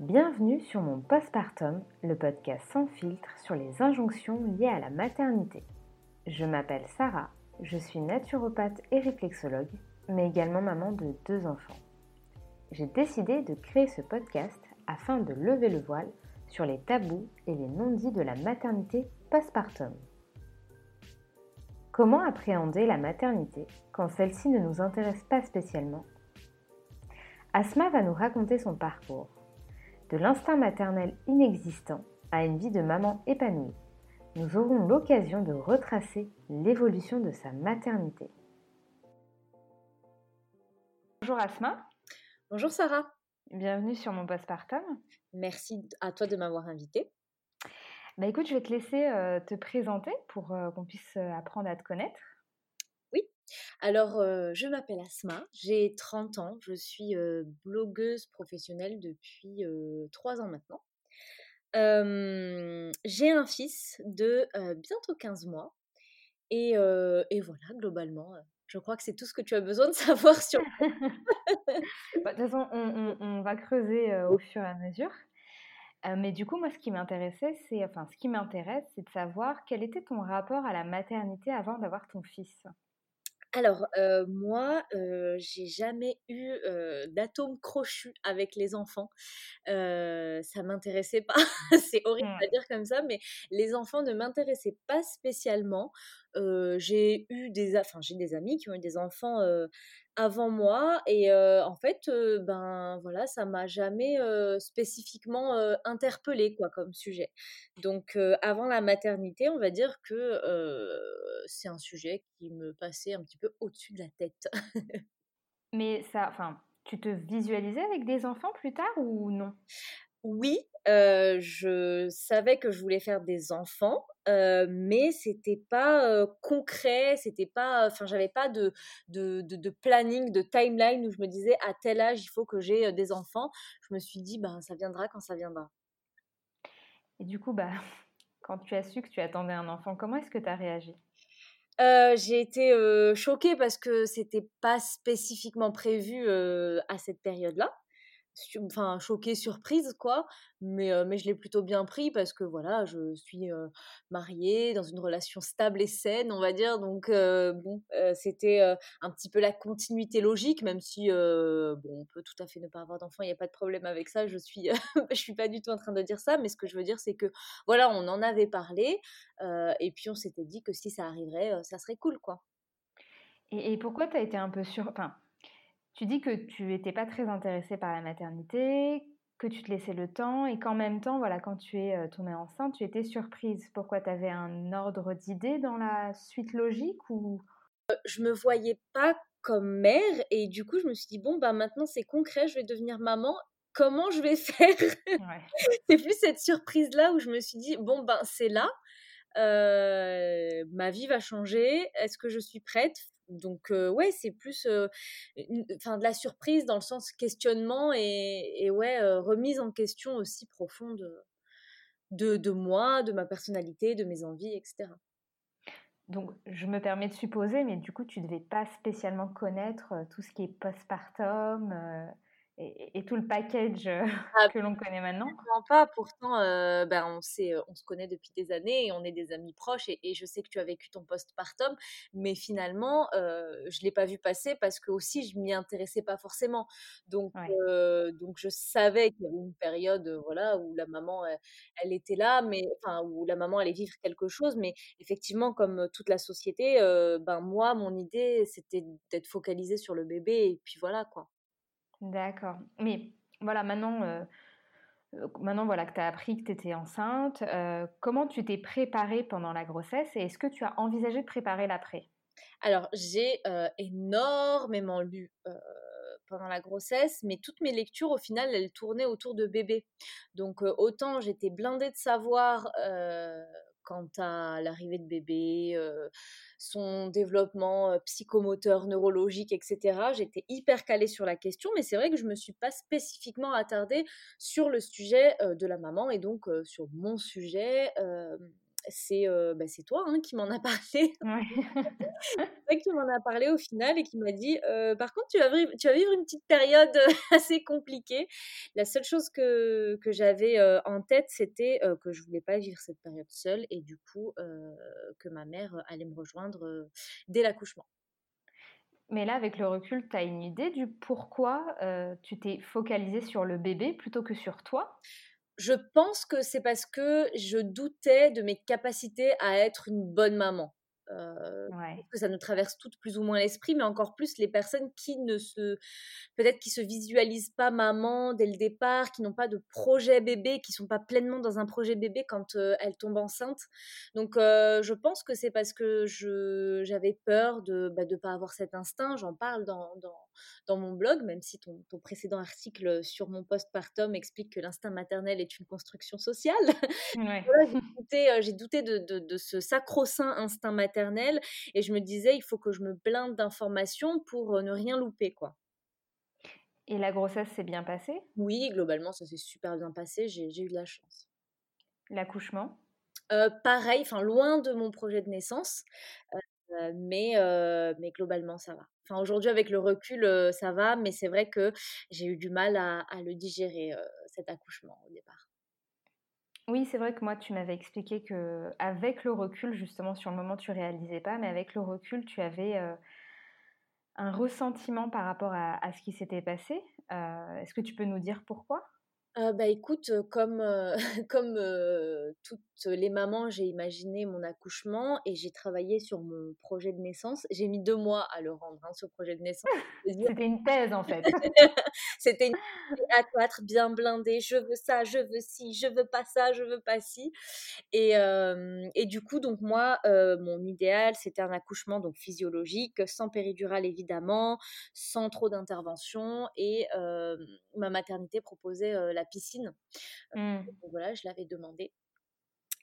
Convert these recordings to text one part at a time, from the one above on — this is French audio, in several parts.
Bienvenue sur mon postpartum, le podcast sans filtre sur les injonctions liées à la maternité. Je m'appelle Sarah, je suis naturopathe et réflexologue, mais également maman de deux enfants. J'ai décidé de créer ce podcast afin de lever le voile sur les tabous et les non-dits de la maternité postpartum. Comment appréhender la maternité quand celle-ci ne nous intéresse pas spécialement? Asma va nous raconter son parcours, de l'instinct maternel inexistant à une vie de maman épanouie. Nous aurons l'occasion de retracer l'évolution de sa maternité. Bonjour Asma. Bonjour Sarah. Bienvenue sur mon postpartum. Merci à toi de m'avoir invitée. Bah écoute, je vais te laisser euh, te présenter pour euh, qu'on puisse euh, apprendre à te connaître. Alors je m'appelle Asma, j'ai 30 ans, je suis blogueuse professionnelle depuis 3 ans maintenant. j'ai un fils de bientôt 15 mois et, et, voilà, globalement, je crois que c'est tout ce que tu as besoin de savoir sur... Bah, de toute façon, on, on va creuser au fur et à mesure mais du coup, moi, ce qui m'intéressait, c'est, enfin, ce qui m'intéresse, c'est de savoir quel était ton rapport à la maternité avant d'avoir ton fils? Alors, moi, j'ai jamais eu d'atome crochu avec les enfants. ça m'intéressait pas. c'est horrible à dire comme ça, mais les enfants ne m'intéressaient pas spécialement. J'ai eu des, enfin, j'ai des amis qui ont eu des enfants avant moi et en fait ben voilà ça m'a jamais spécifiquement interpellée quoi comme sujet. Donc avant la maternité on va dire que c'est un sujet qui me passait un petit peu au-dessus de la tête. Mais ça enfin tu te visualisais avec des enfants plus tard ou non? Oui, je savais que je voulais faire des enfants, mais c'était pas concret, c'était pas, enfin, j'avais pas de, de, de, planning, de timeline où je me disais à tel âge il faut que j'ai des enfants. Je me suis dit, ben, ça viendra quand ça viendra. Et du coup, bah, quand tu as su que tu attendais un enfant, comment est-ce que tu as réagi? J'ai été choquée parce que c'était pas spécifiquement prévu à cette période-là enfin choquée, surprise quoi, mais mais je l'ai plutôt bien pris parce que voilà, je suis mariée dans une relation stable et saine, on va dire, donc bon, c'était un petit peu la continuité logique, même si bon, on peut tout à fait ne pas avoir d'enfant, il n'y a pas de problème avec ça, je suis je suis pas du tout en train de dire ça, mais ce que je veux dire c'est que voilà, on en avait parlé et puis on s'était dit que si ça arriverait, ça serait cool quoi. Et, et pourquoi tu as été un peu sur, enfin tu dis que tu n'étais pas très intéressée par la maternité, que tu te laissais le temps et qu'en même temps, voilà, quand tu es tombée enceinte, tu étais surprise. Pourquoi tu avais un ordre d'idées dans la suite logique ou? Je me voyais pas comme mère et du coup, je me suis dit bon bah maintenant c'est concret, je vais devenir maman. Comment je vais faire? C'est plus cette surprise là où je me suis dit bon ben c'est là. ma vie va changer. Est-ce que je suis prête? Donc ouais, c'est plus enfin de la surprise dans le sens questionnement et, ouais, remise en question aussi profonde de, de moi, de ma personnalité, de mes envies, etc. Donc, je me permets de supposer, mais du coup, tu devais pas spécialement connaître tout ce qui est postpartum, et, tout le package euh, ah, que l'on connaît maintenant pas. Pourtant, euh, ben, on, sait, euh, on se connaît depuis des années et on est des amis proches. Et, je sais que tu as vécu ton postpartum, mais finalement, je ne l'ai pas vu passer parce que aussi, je m'y intéressais pas forcément. Donc, donc je savais qu'il y avait une période voilà, où la maman, elle, était là, mais, enfin, où la maman allait vivre quelque chose. Mais effectivement, comme toute la société, ben, moi, mon idée, c'était d'être focalisée sur le bébé. Et puis voilà, quoi. D'accord. Mais voilà, maintenant, euh, euh, maintenant voilà, que tu as appris que tu étais enceinte, euh, comment tu t'es préparée pendant la grossesse et est-ce que tu as envisagé de préparer l'après? Alors, j'ai énormément lu pendant la grossesse, mais toutes mes lectures, au final, elles tournaient autour de bébé. Donc, autant j'étais blindée de savoir quant à l'arrivée de bébé, son développement psychomoteur, neurologique, etc. J'étais hyper calée sur la question, mais c'est vrai que je ne me suis pas spécifiquement attardée sur le sujet de la maman et donc sur mon sujet c'est bah, toi hein, qui m'en a parlé. Ouais. qui m'en a parlé au final et qui m'a dit par contre, tu vas, vivre, tu vas vivre une petite période assez compliquée. La seule chose que, que j'avais en tête, c'était que je voulais pas vivre cette période seule et du coup, que ma mère allait me rejoindre dès l'accouchement. Mais là, avec le recul, tu as une idée du pourquoi tu t'es focalisée sur le bébé plutôt que sur toi? Je pense que c'est parce que je doutais de mes capacités à être une bonne maman. Euh, que ça nous traverse toutes plus ou moins l'esprit, mais encore plus les personnes qui ne se, peut-être qui se visualisent pas maman dès le départ, qui n'ont pas de projet bébé, qui sont pas pleinement dans un projet bébé quand euh, elles tombent enceintes. Donc, euh, je pense que c'est parce que je, j'avais peur de ne bah, de pas avoir cet instinct. J'en parle dans, dans, dans, mon blog, même si ton, ton précédent article sur mon postpartum explique que l'instinct maternel est une construction sociale. j'ai douté, j'ai douté de, de, de ce sacro-saint instinct maternel et je me disais il faut que je me blinde d'informations pour ne rien louper quoi. Et la grossesse s'est bien passée? Oui, globalement ça s'est super bien passé, j'ai eu de la chance. L'accouchement? Pareil, enfin loin de mon projet de naissance, mais, mais globalement ça va. Aujourd'hui avec le recul ça va, mais c'est vrai que j'ai eu du mal à, le digérer cet accouchement au départ. Oui, c'est vrai que moi, tu m'avais expliqué que avec le recul, justement, sur le moment, tu réalisais pas, mais avec le recul, tu avais euh, un ressentiment par rapport à, ce qui s'était passé. Euh, est-ce que tu peux nous dire pourquoi? Bah écoute, comme, comme toutes les mamans, j'ai imaginé mon accouchement et j'ai travaillé sur mon projet de naissance. J'ai mis deux mois à le rendre, hein, ce projet de naissance. C'était une thèse en fait. C'était une à quatre bien blindée. Je veux ça, je veux ci, je veux pas ça, je veux pas ci. Et, et du coup, donc moi, mon idéal, c'était un accouchement donc physiologique, sans péridurale évidemment, sans trop d'intervention. Et ma maternité proposait la la piscine. Mmh. voilà, je l'avais demandé.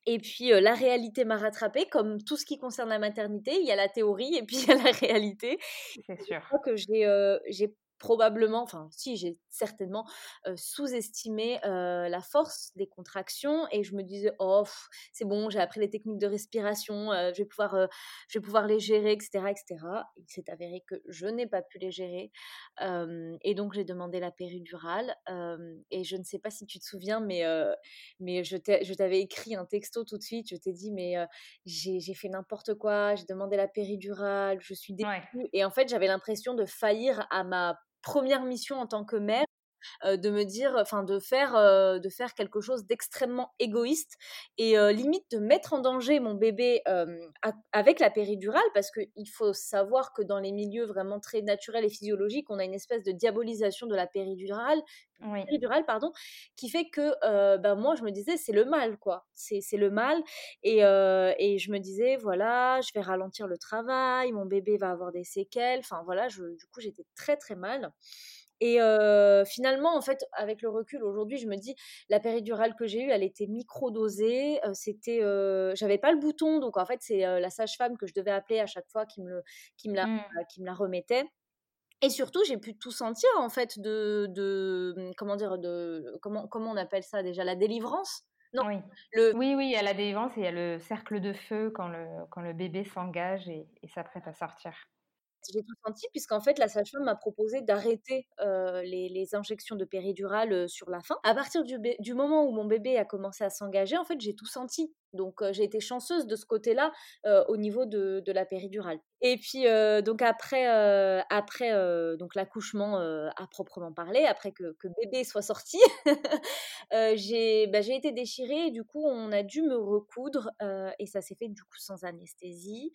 Et puis la réalité m'a rattrapée, comme tout ce qui concerne la maternité. Il y a la théorie et puis il y a la réalité. C'est sûr. Je crois que j'ai probablement, enfin si j'ai certainement sous-estimé la force des contractions et je me disais oh c'est bon j'ai appris les techniques de respiration, je vais pouvoir je vais pouvoir les gérer etc etc. Il s'est avéré que je n'ai pas pu les gérer et donc j'ai demandé la péridurale et je ne sais pas si tu te souviens mais mais je t'avais écrit un texto tout de suite je t'ai dit mais j'ai fait n'importe quoi j'ai demandé la péridurale je suis déçue et en fait j'avais l'impression de faillir à ma première mission en tant que mère de me dire, enfin de faire, de faire quelque chose d'extrêmement égoïste et limite de mettre en danger mon bébé avec la péridurale parce qu'il faut savoir que dans les milieux vraiment très naturels et physiologiques, on a une espèce de diabolisation de la péridurale, péridurale pardon, qui fait que ben moi je me disais c'est le mal quoi, c'est le mal et, et je me disais voilà je vais ralentir le travail, mon bébé va avoir des séquelles, enfin voilà je, du coup j'étais très très mal. Et finalement, en fait, avec le recul aujourd'hui, je me dis, la péridurale que j'ai eue, elle était micro-dosée. c'était, j'avais pas le bouton, donc en fait, c'est la sage-femme que je devais appeler à chaque fois qui me, qui me, la, mmh. qui me la remettait. Et surtout, j'ai pu tout sentir en fait de, de mmh, comment dire, de comment, comment on appelle ça déjà, la délivrance? Non, oui. Le... oui, oui, il y a la délivrance et il y a le cercle de feu quand le, quand le bébé s'engage et, et s'apprête à sortir j'ai tout senti, puisqu'en fait, la sage-femme m'a proposé d'arrêter les, injections de péridurale sur la fin. À partir du, moment où mon bébé a commencé à s'engager, en fait, j'ai tout senti. Donc, j'ai été chanceuse de ce côté-là au niveau de, de, la péridurale. Et puis, donc après, après donc l'accouchement à proprement parler, après que, que bébé soit sorti, j'ai bah, été déchirée et du coup, on a dû me recoudre et ça s'est fait du coup sans anesthésie.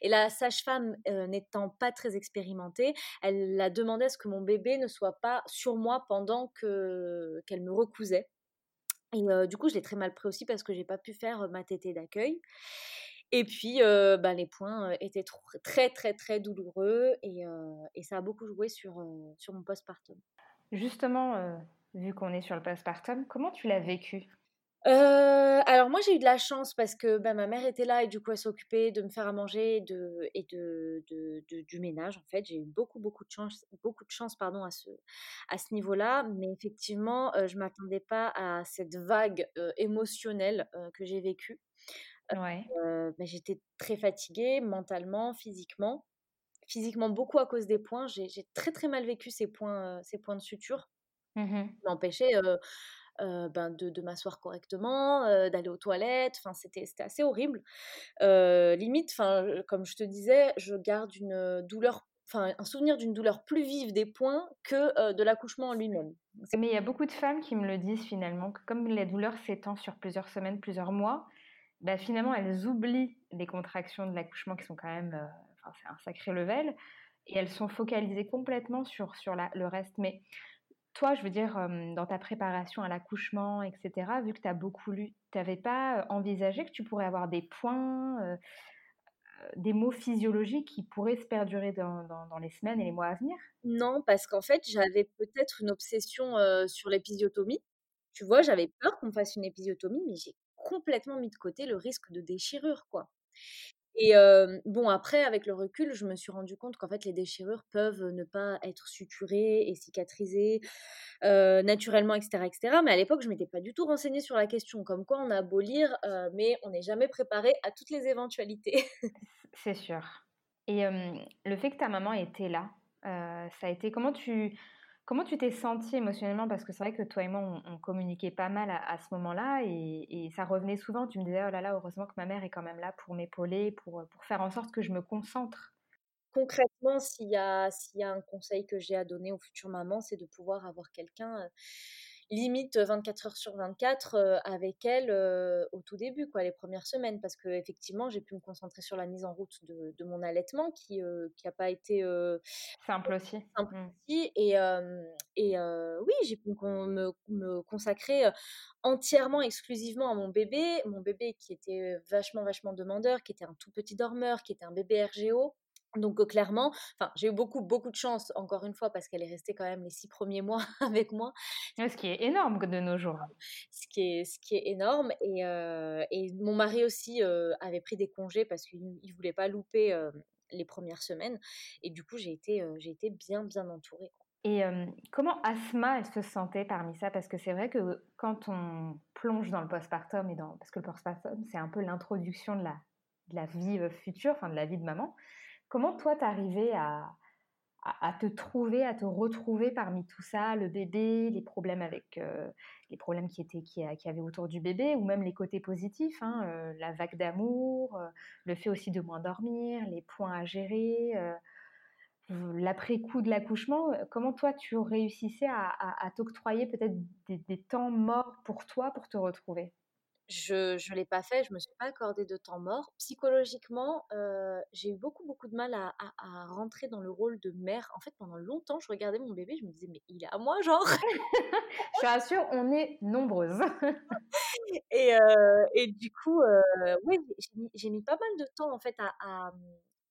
Et la sage-femme n'étant pas très expérimentée, elle a demandé à ce que mon bébé ne soit pas sur moi pendant que qu'elle me recousait. Et du coup, je l'ai très mal pris aussi parce que j'ai pas pu faire ma tétée d'accueil. Et puis, bah, les points étaient très, très, très douloureux et, et, ça a beaucoup joué sur, sur mon postpartum. Justement, vu qu'on est sur le postpartum, comment tu l'as vécu? Alors moi j'ai eu de la chance parce que bah, ma mère était là et du coup elle s'occupait de me faire à manger et de, et de, de, du ménage en fait j'ai eu beaucoup beaucoup de chance beaucoup de chance pardon à ce à ce niveau-là mais effectivement je m'attendais pas à cette vague émotionnelle que j'ai vécue bah, j'étais très fatiguée mentalement, physiquement. Physiquement, beaucoup à cause des points. J'ai très très mal vécu ces points, ces points de suture. Mmh m'empêchait ben, de, m'asseoir correctement, d'aller aux toilettes. Enfin, c'était assez horrible. limite, enfin, comme je te disais, je garde une douleur un souvenir d'une douleur plus vive des points que de l'accouchement en lui-même. Mais il y a beaucoup de femmes qui me le disent finalement, que comme la douleur s'étend sur plusieurs semaines, plusieurs mois, bah, finalement elles oublient les contractions de l'accouchement qui sont quand même, c'est un sacré level, et elles sont focalisées complètement sur, le reste. Mais toi, je veux dire, dans ta préparation à l'accouchement, etc., vu que tu as beaucoup lu, tu n'avais pas envisagé que tu pourrais avoir des points, des mots physiologiques qui pourraient se perdurer dans, les semaines et les mois à venir? Non, parce qu'en fait, j'avais peut-être une obsession sur l'épisiotomie. Tu vois, j'avais peur qu'on fasse une épisiotomie, mais j'ai complètement mis de côté le risque de déchirure, quoi. Et bon, après, avec le recul, je me suis rendu compte qu'en fait, les déchirures peuvent ne pas être suturées et cicatrisées naturellement, etc., etc. Mais à l'époque, je m'étais pas du tout renseignée sur la question. Comme quoi, on a beau lire, mais on n'est jamais préparé à toutes les éventualités. C'est sûr. Et le fait que ta maman était là, ça a été comment tu Comment tu t'es sentie émotionnellement? Parce que c'est vrai que toi et moi, on, communiquait pas mal à, ce moment-là et, ça revenait souvent. Tu me disais, oh là là, heureusement que ma mère est quand même là pour m'épauler, pour, pour faire en sorte que je me concentre. Concrètement, s'il y, a, s'il y a un conseil que j'ai à donner aux futures mamans, c'est de pouvoir avoir quelqu'un limite 24 heures sur 24 avec elle au tout début, quoi, les premières semaines, parce que effectivement, j'ai pu me concentrer sur la mise en route de, mon allaitement, qui n'a pas été simple aussi. Simple mmh. aussi. Et, et oui, j'ai pu me, me, consacrer entièrement, exclusivement à mon bébé, mon bébé qui était vachement, vachement demandeur, qui était un tout petit dormeur, qui était un bébé RGO. Donc clairement, enfin, j'ai eu beaucoup, beaucoup de chance, encore une fois, parce qu'elle est restée quand même les six premiers mois avec moi. Ce qui est énorme de nos jours. Ce qui est, ce qui est énorme. Et, et mon mari aussi avait pris des congés parce qu'il ne voulait pas louper les premières semaines. Et du coup, j'ai été, j'ai été bien, bien entourée. Et comment Asma, elle se sentait parmi ça? Parce que c'est vrai que quand on plonge dans le postpartum, et dans, parce que le postpartum, c'est un peu l'introduction de la, de la vie future, enfin de la vie de maman. Comment toi, t'arrivais à, à, te trouver, à te retrouver parmi tout ça, le bébé, les problèmes avec euh, les problèmes qui étaient qui, avait autour du bébé, ou même les côtés positifs, hein, euh, la vague d'amour, euh, le fait aussi de moins dormir, les points à gérer, l'après-coup de l'accouchement. Comment toi tu réussissais à, à, t'octroyer peut-être des temps morts pour toi pour te retrouver? Je ne l'ai pas fait, je me suis pas accordé de temps mort. Psychologiquement, j'ai eu beaucoup, beaucoup de mal à, rentrer dans le rôle de mère. En fait, pendant longtemps, je regardais mon bébé, je me disais, mais il est à moi, genre Je suis rassure, on est nombreuses. et, et, du coup, oui, j'ai mis, pas mal de temps, en fait, à,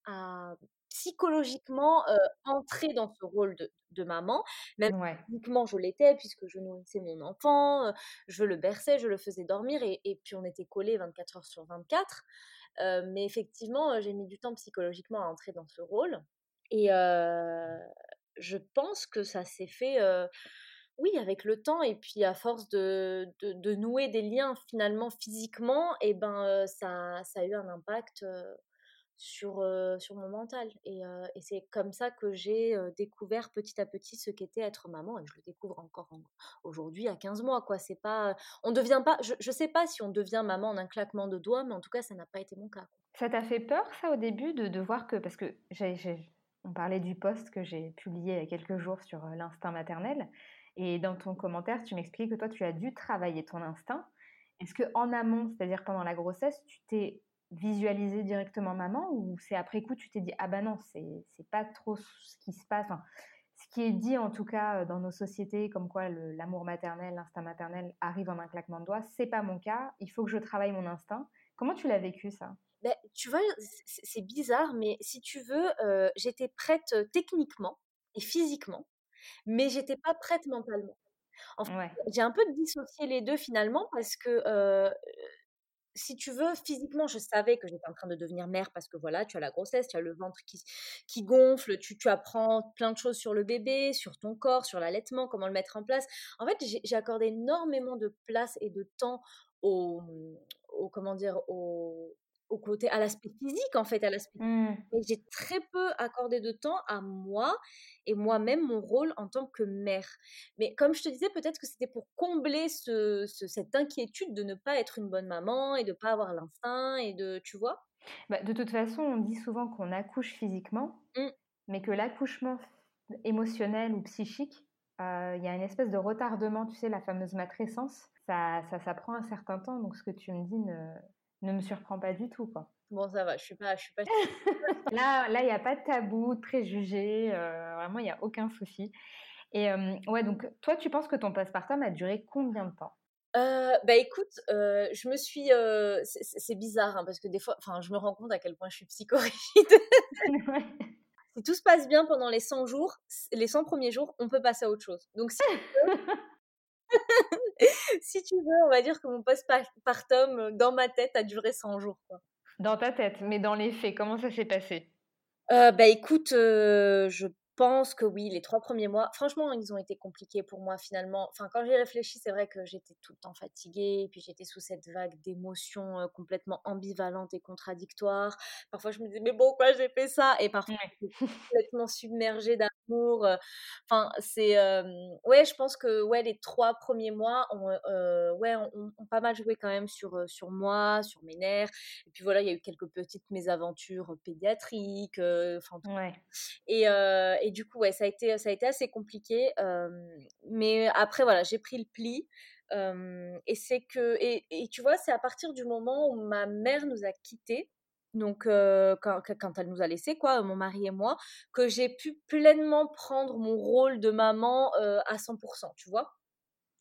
à psychologiquement entrer dans ce rôle de, maman. Même physiquement, je l'étais puisque je nourrissais mon enfant, je le berçais, je le faisais dormir et, puis on était collés 24 heures sur 24. mais effectivement, j'ai mis du temps psychologiquement à entrer dans ce rôle. Et je pense que ça s'est fait oui, avec le temps et puis à force de, de, nouer des liens finalement physiquement, et ben ça, ça a eu un impact sur, sur mon mental. Et, et c'est comme ça que j'ai découvert petit à petit ce qu'était être maman. Et je le découvre encore aujourd'hui à 15 mois. Quoi. C'est pas, on devient pas, je ne sais pas si on devient maman en un claquement de doigts, mais en tout cas, ça n'a pas été mon cas. Ça t'a fait peur, ça, au début, de, de voir que. Parce que j'ai, on parlait du post que j'ai publié il y a quelques jours sur l'instinct maternel. Et dans ton commentaire, tu m'expliques que toi, tu as dû travailler ton instinct. Est-ce que en amont, c'est-à-dire pendant la grossesse, tu t'es visualiser directement maman ou c'est après coup tu t'es dit ah ben non c'est pas trop ce qui se passe ce qui est dit en tout cas dans nos sociétés comme quoi l'amour maternel l'instinct maternel arrive en un claquement de doigts c'est pas mon cas il faut que je travaille mon instinct. Comment tu l'as vécu ça? Ben, tu vois c'est bizarre mais si tu veux euh, j'étais prête techniquement et physiquement mais j'étais pas prête mentalement. En fait, j'ai un peu dissocié les deux finalement parce que euh, si tu veux, physiquement, je savais que j'étais en train de devenir mère parce que voilà, tu as la grossesse, tu as le ventre qui, gonfle, tu, tu apprends plein de choses sur le bébé, sur ton corps, sur l'allaitement, comment le mettre en place. En fait, j'ai accordé énormément de place et de temps au, au, comment dire, au, au côté, à l'aspect physique en fait, à l'aspect. Mmh. j'ai très peu accordé de temps à moi et moi-même mon rôle en tant que mère. Mais comme je te disais, peut-être que c'était pour combler ce, cette inquiétude de ne pas être une bonne maman et de pas avoir l'instinct et de, tu vois? Bah, de toute façon, on dit souvent qu'on accouche physiquement, mmh. mais que l'accouchement émotionnel ou psychique, euh, il y a une espèce de retardement, tu sais, la fameuse matrescence. Ça, ça, ça prend un certain temps, donc ce que tu me dis ne, ne me surprend pas du tout, quoi. Bon, ça va, je suis pas, je suis pas. là, là, il n'y a pas de tabou, très jugé, euh, vraiment, il n'y a aucun souci. Et euh, ouais, donc toi, tu penses que ton postpartum a duré combien de temps? Euh, bah écoute, je me suis, c'est bizarre hein, parce que des fois, enfin, je me rends compte à quel point je suis psychorigide. Si tout se passe bien pendant les 100 jours, les 100 premiers jours, on peut passer à autre chose. Donc si si tu veux, on va dire que mon postpartum euh, dans ma tête a duré 100 jours. Quoi. Dans ta tête, mais dans les faits, comment ça s'est passé? Euh, Bah écoute, euh, je pense que oui, les trois premiers mois, franchement, ils ont été compliqués pour moi finalement. Enfin, quand j'ai réfléchi, c'est vrai que j'étais tout le temps fatiguée, et puis j'étais sous cette vague d'émotions complètement ambivalentes et contradictoires. Parfois, je me disais, mais pourquoi j'ai fait ça? Et parfois, j'étais complètement submergée d'amour. Enfin, c'est. ouais, je pense que ouais, les trois premiers mois ont, ouais, ont, pas mal joué quand même sur, sur moi, sur mes nerfs. Et puis voilà, il y a eu quelques petites mésaventures pédiatriques. Enfin, ouais. et, et et du coup, ouais, ça a été, ça a été assez compliqué. mais après, voilà, j'ai pris le pli. et c'est que, et, tu vois, c'est à partir du moment où ma mère nous a quittés, donc quand, quand, elle nous a laissés, quoi, mon mari et moi, que j'ai pu pleinement prendre mon rôle de maman à 100%, tu vois.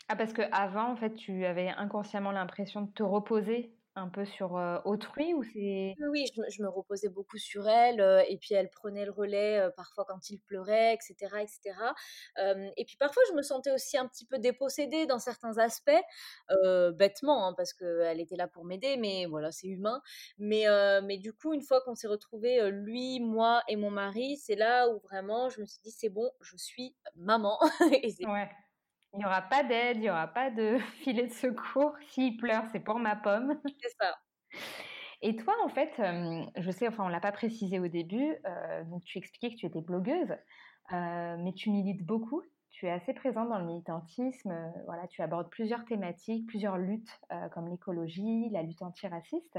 Ah, parce qu'avant, en fait, tu avais inconsciemment l'impression de te reposer un peu sur autrui ou c'est Oui, je me, reposais beaucoup sur elle et puis elle prenait le relais parfois quand il pleurait, etc. etc. et puis parfois je me sentais aussi un petit peu dépossédée dans certains aspects, bêtement, hein, parce qu'elle était là pour m'aider, mais voilà, c'est humain. Mais, mais du coup, une fois qu'on s'est retrouvés, lui, moi et mon mari, c'est là où vraiment je me suis dit, c'est bon, je suis maman. et ouais. Il n'y aura pas d'aide, il n'y aura pas de filet de secours. S'il pleure, c'est pour ma pomme. C'est ça. Et toi, en fait, je sais, enfin, on ne l'a pas précisé au début, donc tu expliquais que tu étais blogueuse, mais tu milites beaucoup. Tu es assez présente dans le militantisme. voilà, tu abordes plusieurs thématiques, plusieurs luttes, comme l'écologie, la lutte antiraciste.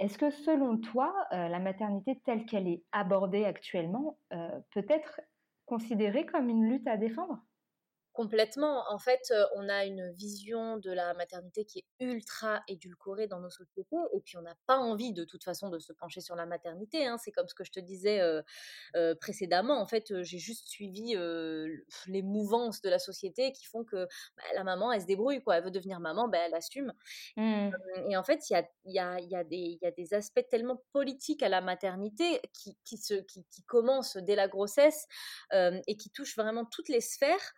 Est-ce que selon toi, la maternité telle qu'elle est abordée actuellement peut être considérée comme une lutte à défendre? Complètement. En fait, on a une vision de la maternité qui est ultra édulcorée dans nos sociétés, et puis on n'a pas envie de toute façon de se pencher sur la maternité. Hein. C'est comme ce que je te disais précédemment. En fait, j'ai juste suivi les mouvances de la société qui font que bah, la maman, elle se débrouille, quoi. Elle veut devenir maman, ben, elle assume. Mmh. Et en fait, il y a, y, a, y, a y a, des aspects tellement politiques à la maternité qui, qui, se, qui, qui commencent dès la grossesse et qui touchent vraiment toutes les sphères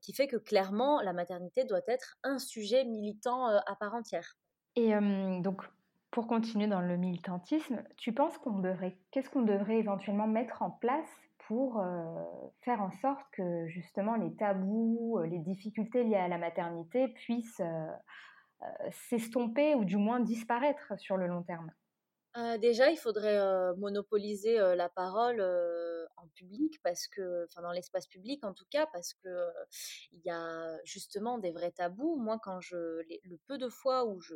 qui fait que clairement, la maternité doit être un sujet militant à part entière. Et donc, pour continuer dans le militantisme, tu penses qu'on devrait, qu'est-ce qu'on devrait éventuellement mettre en place pour faire en sorte que justement les tabous, les difficultés liées à la maternité puissent s'estomper ou du moins disparaître sur le long terme? Déjà, il faudrait monopoliser la parole en public parce que, enfin dans l'espace public en tout cas, parce que il y a justement des vrais tabous. Moi, quand je, le peu de fois où je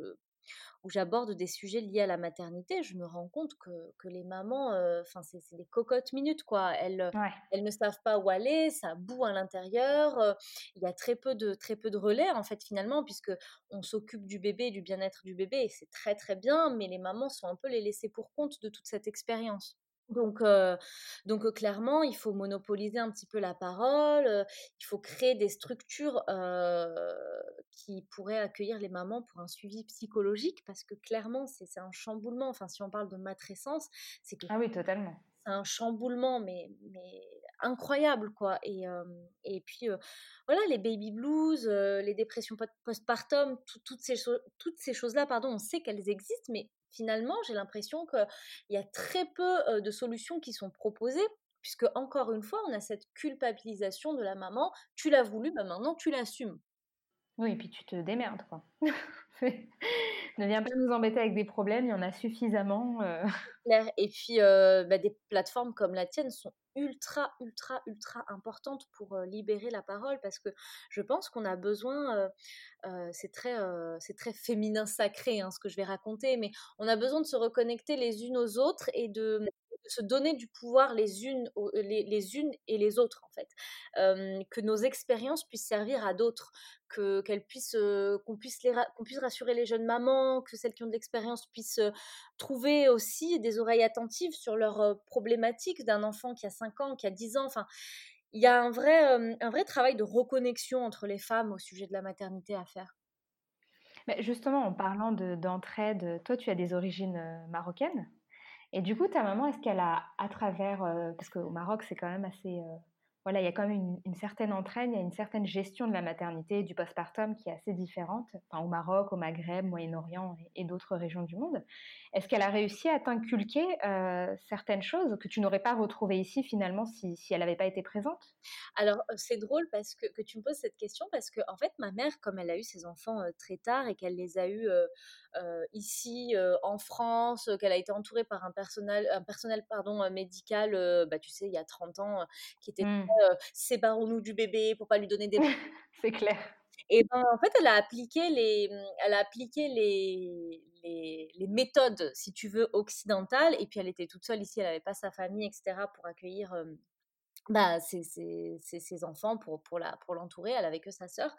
où j'aborde des sujets liés à la maternité, je me rends compte que, que les mamans, enfin c'est des cocottes minutes quoi. Elles, elles ne savent pas où aller, ça boue à l'intérieur. Il y a très peu de très peu de relais en fait finalement puisque on s'occupe du bébé, du bien-être du bébé et c'est très très bien, mais les mamans sont un peu les laissées pour compte de toute cette expérience. Donc, donc clairement, il faut monopoliser un petit peu la parole, il faut créer des structures qui pourraient accueillir les mamans pour un suivi psychologique, parce que clairement, c'est un chamboulement. Enfin, si on parle de matrescence, c'est que ah oui, totalement. C'est un chamboulement, mais, mais incroyable, quoi. Et, et puis, voilà, les baby blues, les dépressions postpartum, toutes ces, toutes ces choses-là, pardon, on sait qu'elles existent, mais finalement, j'ai l'impression qu'il y a très peu de solutions qui sont proposées, puisque encore une fois, on a cette culpabilisation de la maman, tu l'as voulu, bah maintenant tu l'assumes. Oui, et puis tu te démerdes, quoi. ne viens pas nous embêter avec des problèmes, il y en a suffisamment. Et puis, bah, des plateformes comme la tienne sont ultra, ultra, ultra importantes pour libérer la parole parce que je pense qu'on a besoin, c'est très, c'est très féminin sacré hein, ce que je vais raconter, mais on a besoin de se reconnecter les unes aux autres et de se donner du pouvoir les unes, les, unes et les autres, en fait. que nos expériences puissent servir à d'autres, que, qu'elles puissent, qu'on, puisse les qu'on puisse rassurer les jeunes mamans, que celles qui ont de l'expérience puissent trouver aussi des oreilles attentives sur leurs problématiques d'un enfant qui a 5 ans, qui a 10 ans. Enfin, il y a un vrai, un vrai travail de reconnexion entre les femmes au sujet de la maternité à faire. Mais justement, en parlant de, d'entraide, toi, tu as des origines marocaines? Et du coup, ta maman, est-ce qu'elle a, à travers, euh, parce qu'au Maroc, c'est quand même assez, euh, voilà, il y a quand même une, certaine entraîne, il y a une certaine gestion de la maternité, du postpartum qui est assez différente, enfin, au Maroc, au Maghreb, Moyen-Orient et, d'autres régions du monde. Est-ce qu'elle a réussi à t'inculquer euh, certaines choses que tu n'aurais pas retrouvées ici finalement si, si elle n'avait pas été présente? Alors, c'est drôle parce que, que, tu me poses cette question parce que, en fait, ma mère, comme elle a eu ses enfants très tard et qu'elle les a eus ici en France, qu'elle a été entourée par un personnel, un personnel pardon, médical, bah, tu sais, il y a 30 ans, qui était mmh. séparons-nous du bébé pour pas lui donner des. C'est clair. Et ben, en fait, elle a appliqué les, mmh, elle a appliqué les, les, les, méthodes, si tu veux, occidentales. Et puis, elle était toute seule ici, elle n'avait pas sa famille, etc., pour accueillir bah, ses, ses, enfants pour, pour, la, pour l'entourer, elle avait que sa sœur.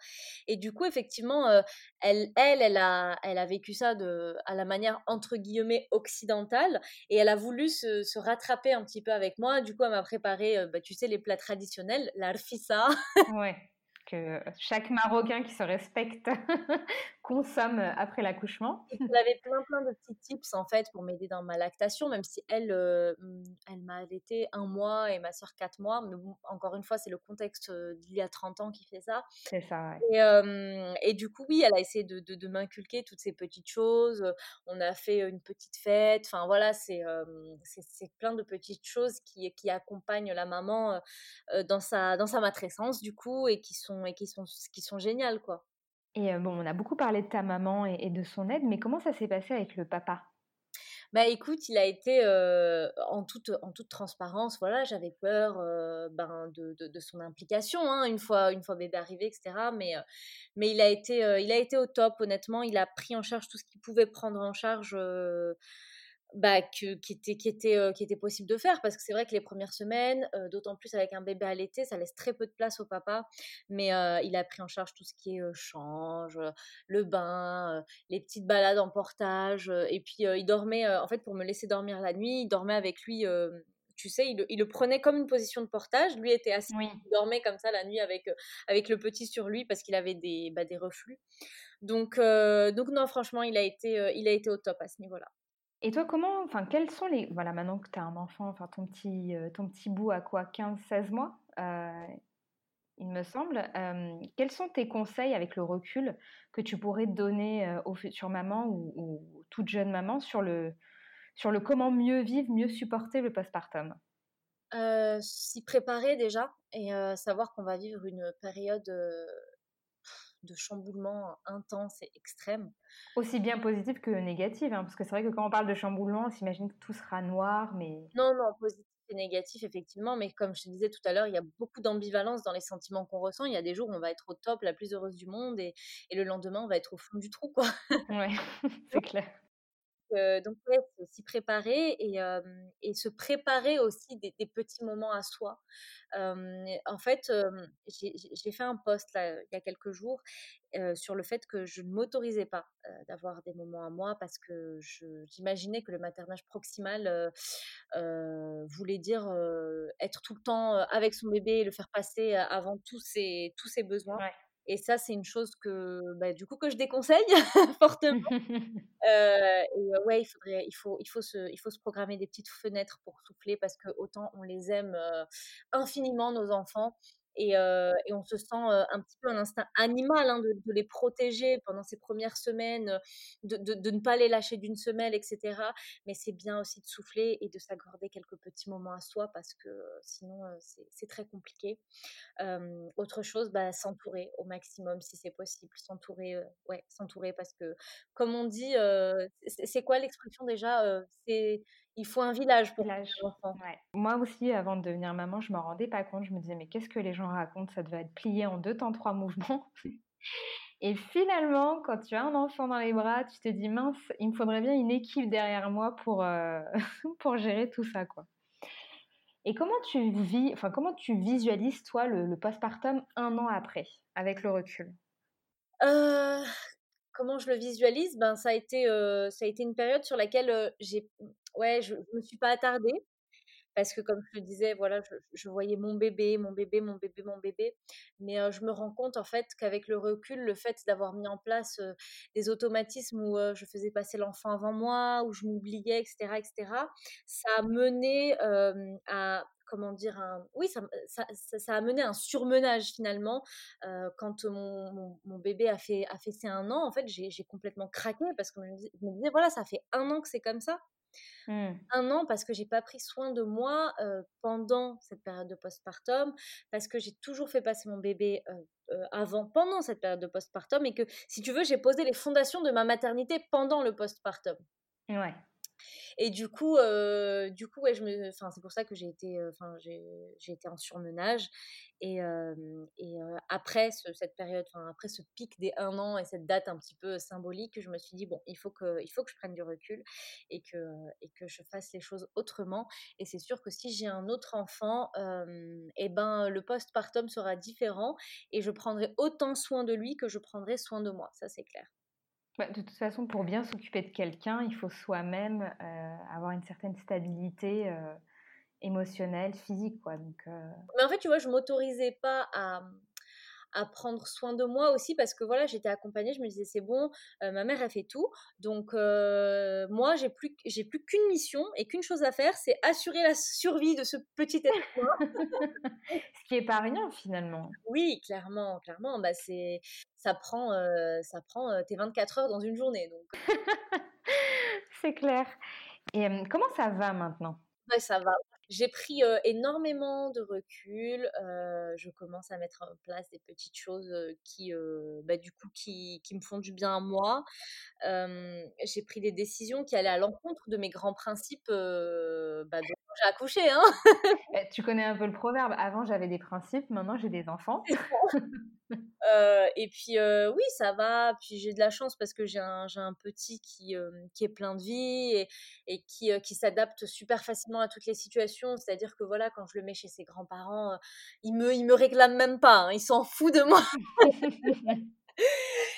Et du coup, effectivement, elle, elle, elle a, elle a vécu ça de, à la manière, entre guillemets, occidentale, et elle a voulu se, se rattraper un petit peu avec moi. Du coup, elle m'a préparé, bah, tu sais, les plats traditionnels, l'arfissa. ouais que chaque Marocain qui se respecte consomme après l'accouchement. Elle avait plein plein de petits tips en fait pour m'aider dans ma lactation, même si elle, euh, elle m'a allaité un mois et ma soeur quatre mois. Mais encore une fois, c'est le contexte euh, d'il y a 30 ans qui fait ça. C'est ça. Et, et, du coup, oui, elle a essayé de, de, m'inculquer toutes ces petites choses. On a fait une petite fête. Enfin voilà, c'est c'est plein de petites choses qui, qui accompagnent la maman dans sa dans sa matrescence du coup et qui sont et qui sont, qui sont géniales, quoi. Et bon, on a beaucoup parlé de ta maman et, de son aide, mais comment ça s'est passé avec le papa? Bah écoute, il a été en, toute, en toute transparence, voilà, j'avais peur ben, de, de, son implication, hein, une, fois, une fois bébé arrivé, etc. Mais, mais il, a été, il a été au top, honnêtement, il a pris en charge tout ce qu'il pouvait prendre en charge bah, que, qui, était, qui, était, qui était possible de faire parce que c'est vrai que les premières semaines, d'autant plus avec un bébé à l'été, ça laisse très peu de place au papa. Mais il a pris en charge tout ce qui est change, le bain, les petites balades en portage. et puis il dormait, en fait, pour me laisser dormir la nuit, il dormait avec lui. tu sais, il, il, le prenait comme une position de portage. Lui était assis, il dormait comme ça la nuit avec, avec le petit sur lui parce qu'il avait des, bah, des reflux. Donc, donc non, franchement, il a été, il a été au top à ce niveau-là. Et toi, comment, enfin, quels sont les, voilà, maintenant que tu as un enfant, enfin, ton petit, euh, ton petit bout à quoi, 15, 16 mois, euh, il me semble, quels sont tes conseils avec le recul que tu pourrais donner euh, aux futures mamans ou, ou toute jeune maman sur le, sur le comment mieux vivre, mieux supporter le postpartum? S'y préparer déjà et savoir qu'on va vivre une période de chamboulement intense et extrême. Aussi bien positif que négatif, hein, parce que c'est vrai que quand on parle de chamboulement, on s'imagine que tout sera noir, mais... Non, non, positif et négatif, effectivement, mais comme je te disais tout à l'heure, il y a beaucoup d'ambivalence dans les sentiments qu'on ressent. Il y a des jours où on va être au top, la plus heureuse du monde, et, et le lendemain, on va être au fond du trou, quoi. ouais, c'est clair donc, ouais, s'y préparer et, se préparer aussi des, petits moments à soi. en fait, j'ai fait un post il y a quelques jours sur le fait que je ne m'autorisais pas d'avoir des moments à moi parce que j'imaginais que le maternage proximal voulait dire être tout le temps avec son bébé et le faire passer avant tous ses, tous ses besoins. Et ça, c'est une chose que, bah, du coup, que je déconseille fortement. euh, et ouais, il faudrait, il faut, il faut se, il faut se programmer des petites fenêtres pour souffler parce que autant on les aime infiniment nos enfants et, on se sent un petit peu un instinct animal hein, de, les protéger pendant ces premières semaines, de, de, de ne pas les lâcher d'une semelle, etc. Mais c'est bien aussi de souffler et de s'accorder quelques petits moments à soi parce que sinon c'est très compliqué. autre chose, bah, s'entourer au maximum si c'est possible, s'entourer, ouais, s'entourer parce que comme on dit, c'est quoi l'expression déjà C'est il faut un village pour village. Moi aussi, avant de devenir maman, je m'en rendais pas compte. Je me disais mais qu'est-ce que les gens racontent? Ça devait être plié en deux temps trois mouvements. Et finalement, quand tu as un enfant dans les bras, tu te dis mince, il me faudrait bien une équipe derrière moi pour, pour gérer tout ça, quoi. Et comment tu vis, enfin comment tu visualises toi le, postpartum un an après, avec le recul? Euh, Comment je le visualise Ben ça a été, ça a été une période sur laquelle j'ai, ouais, je, je me suis pas attardée parce que comme je te disais, voilà, je, voyais mon bébé, mon bébé, mon bébé, mon bébé. Mais je me rends compte en fait qu'avec le recul, le fait d'avoir mis en place des automatismes où je faisais passer l'enfant avant moi, où je m'oubliais, etc., etc., ça a mené à comment dire un oui ça, ça, a mené un surmenage finalement quand mon, mon, bébé a fait a fait ses un an en fait j'ai complètement craqué parce que je me disais voilà ça fait un an que c'est comme ça Mmh. Un an parce que j'ai pas pris soin de moi pendant cette période de postpartum, parce que j'ai toujours fait passer mon bébé avant, pendant cette période de postpartum, et que si tu veux, j'ai posé les fondations de ma maternité pendant le postpartum. Ouais. Et du coup, euh, du coup, ouais, je me, enfin, c'est pour ça que j'ai été, euh, enfin, j'ai, été en surmenage. Et, euh, après cette période, après ce pic des un an et cette date un petit peu symbolique, je me suis dit bon, il faut que, il faut que je prenne du recul et que, et que je fasse les choses autrement. Et c'est sûr que si j'ai un autre enfant, et eh ben, le postpartum sera différent et je prendrai autant soin de lui que je prendrai soin de moi. Ça, c'est clair. Bah, de toute façon, pour bien s'occuper de quelqu'un, il faut soi-même euh, avoir une certaine stabilité euh, émotionnelle, physique. Quoi. Euh Mais en fait, tu vois, je m'autorisais pas à, à prendre soin de moi aussi parce que voilà, j'étais accompagnée, je me disais c'est bon, ma mère a fait tout, donc moi j'ai plus j'ai plus qu'une mission et qu'une chose à faire, c'est assurer la survie de ce petit être ce qui est pas rien finalement. Oui, clairement, clairement, bah c'est ça prend ça prend tes 24 heures dans une journée donc. c'est clair. Et comment ça va maintenant? Ouais, ça va. J'ai pris énormément de recul. je commence à mettre en place des petites choses qui, bah, du coup, qui, qui, me font du bien à moi. j'ai pris des décisions qui allaient à l'encontre de mes grands principes bah, j'ai accouché. Hein eh, tu connais un peu le proverbe. Avant, j'avais des principes. Maintenant, j'ai des enfants. et puis, oui, ça va. Puis, j'ai de la chance parce que j'ai un, un, petit qui, qui est plein de vie et, et qui, qui s'adapte super facilement à toutes les situations. C'est-à-dire que voilà, quand je le mets chez ses grands-parents, il me, il me réclame même pas. Hein. Il s'en fout de moi.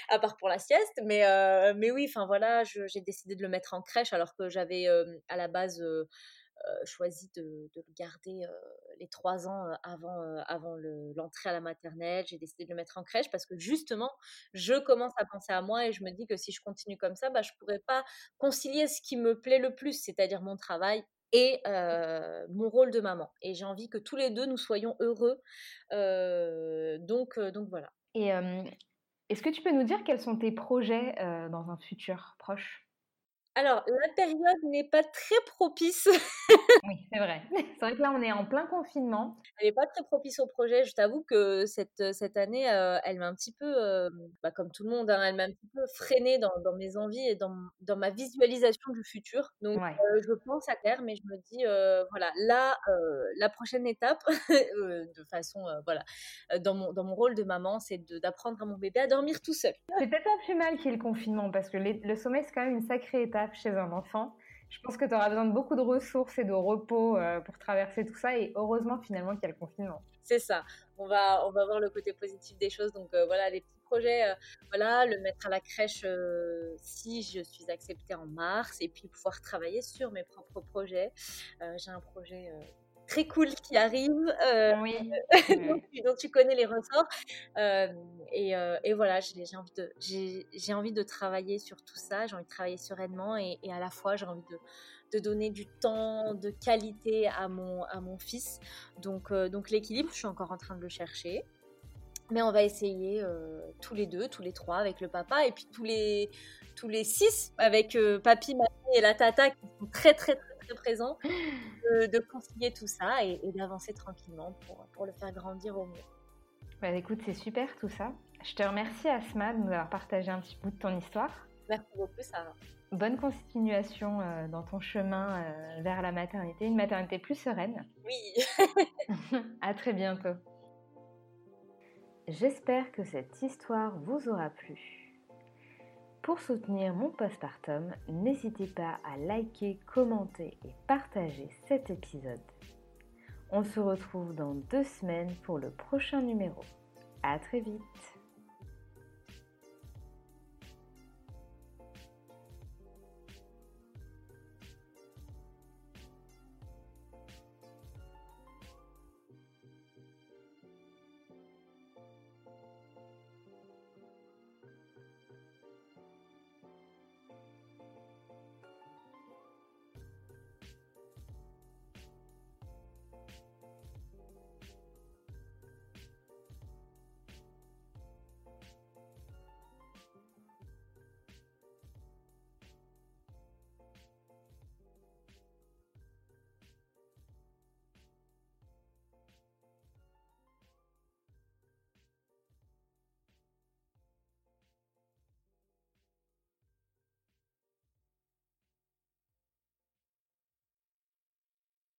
à part pour la sieste. Mais, mais oui, enfin voilà, j'ai décidé de le mettre en crèche alors que j'avais à la base euh, choisi de, le garder euh, les trois ans euh, avant, avant l'entrée à la maternelle. J'ai décidé de le mettre en crèche parce que justement, je commence à penser à moi et je me dis que si je continue comme ça, bah, je ne pourrais pas concilier ce qui me plaît le plus, c'est-à-dire mon travail et mon rôle de maman. Et j'ai envie que tous les deux, nous soyons heureux. donc, donc voilà. Et est-ce que tu peux nous dire quels sont tes projets dans un futur proche? Alors, la période n'est pas très propice. oui, c'est vrai. C'est vrai que là, on est en plein confinement. Elle n'est pas très propice au projet. Je t'avoue que cette, cette année, euh, elle m'a un petit peu, euh, bah, comme tout le monde, hein, elle m'a un petit peu freinée dans, dans, mes envies et dans, dans ma visualisation du futur. Donc, euh, je pense à terre, mais je me dis, voilà, là, la prochaine étape, de façon, voilà, dans mon, dans mon rôle de maman, c'est d'apprendre à mon bébé à dormir tout seul. C'est peut-être pas plus mal qu'il y ait le confinement, parce que le sommeil, c'est quand même une sacrée étape chez un enfant. Je pense que tu auras besoin de beaucoup de ressources et de repos euh, pour traverser tout ça. Et heureusement, finalement, qu'il y a le confinement. C'est ça. On va, on va voir le côté positif des choses. Donc euh, voilà, les petits projets, euh, voilà, le mettre à la crèche si je suis acceptée en mars et puis pouvoir travailler sur mes propres projets. J'ai un projet très cool qui arrivent, euh, Oui. dont, tu, dont tu connais les ressorts. Euh, et, euh, et voilà, j'ai envie, de- envie de travailler sur tout ça, j'ai envie de travailler sereinement et, et à la fois j'ai envie de, de donner du temps de qualité à mon, à mon fils. Donc, euh, donc l'équilibre, je suis encore en train de le chercher. Mais on va essayer euh, tous les deux, tous les trois avec le papa et puis tous les, tous les six avec euh, papy, mamie et la tata qui sont très très très, très présents, de, de concilier tout ça et, et d'avancer tranquillement pour, pour le faire grandir au mieux. Bah, écoute, c'est super tout ça. Je te remercie Asma de nous avoir partagé un petit bout de ton histoire. Merci beaucoup Sarah. Bonne continuation euh, dans ton chemin euh, vers la maternité, une maternité plus sereine. Oui, à très bientôt. J'espère que cette histoire vous aura plu. Pour soutenir mon postpartum, n'hésitez pas à liker, commenter et partager cet épisode. On se retrouve dans deux semaines pour le prochain numéro. À très vite